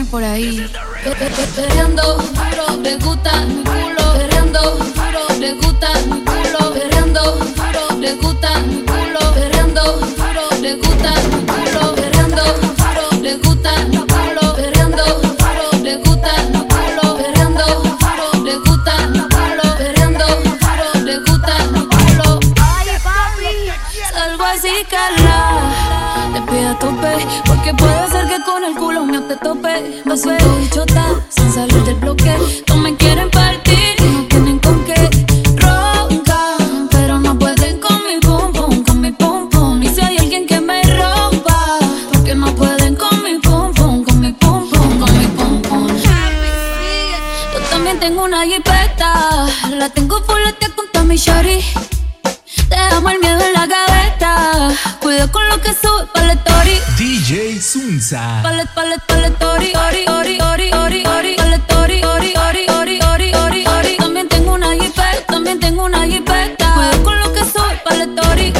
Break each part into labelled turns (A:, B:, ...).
A: viene por ahí. Perreando duro, le gusta mi culo. Perreando duro, le gusta mi culo. Perreando duro, le gusta mi culo. Perreando duro, le gusta mi culo. Perreando duro, le gusta mi culo. Perreando duro, le gusta mi culo. Perreando duro, le gusta mi culo. Perreando duro, le gusta mi culo.
B: Ay, papi.
A: Salgo así, cala. Te pido a tope, porque puede ser que con el culo me te tope. Vasito y chota, sin salir del bloque. No me quieren partir, no tienen con qué. Roncan, pero no pueden con mi pum pum, con mi pum pum. Y si hay alguien que me rompa, porque no pueden con mi pum pum, con mi pum pum, con mi pum pum. Yo también tengo una jipeta, la tengo full con mi shorty. Te amo el miedo en la gaveta. Cuida con lo que story.
C: DJ Sunza.
A: Palet, palet, palet, tori, ori, ori, ori, ori, ori, palet, tori, ori, ori, ori, ori, ori, ori. También tengo una jipeta, también tengo una jipeta. Cuida con lo que sube pa' la story.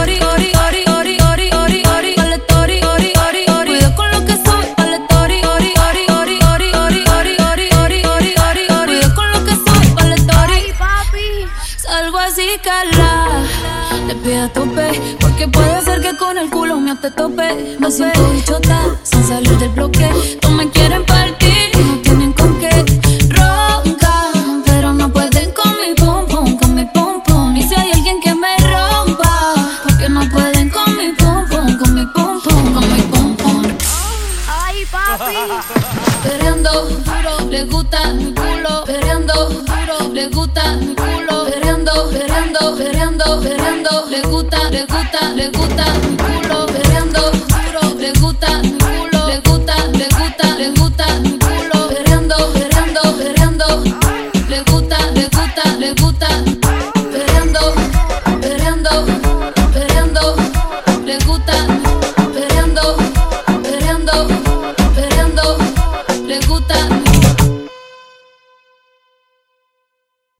A: Ori, ori, ori, ori, ori, ori, ori, palet, ori, ori, ori, ori. Cuida con lo que sube pa' la story. Ori, ori, ori, ori, ori, ori, ori, ori, ori, ori, ori. Cuida con lo que sube pa' la story.
B: Ay, papi.
A: Salgo así, cala. Te pido a tope, porque puede ser que con el culo me te tope. Me siento bichota, sin salir del bloque. No me quieren partir, no tienen con qué. Roncan, pero no pueden con mi pum pum, con mi pum pum. Y si hay alguien que me rompa, porque no pueden con mi pum pum, con mi pum pum, con mi pum pum.
B: Ay, papi.
A: Perreando duro, le gusta mi culo. Perreando duro, gusta, le gusta, le gusta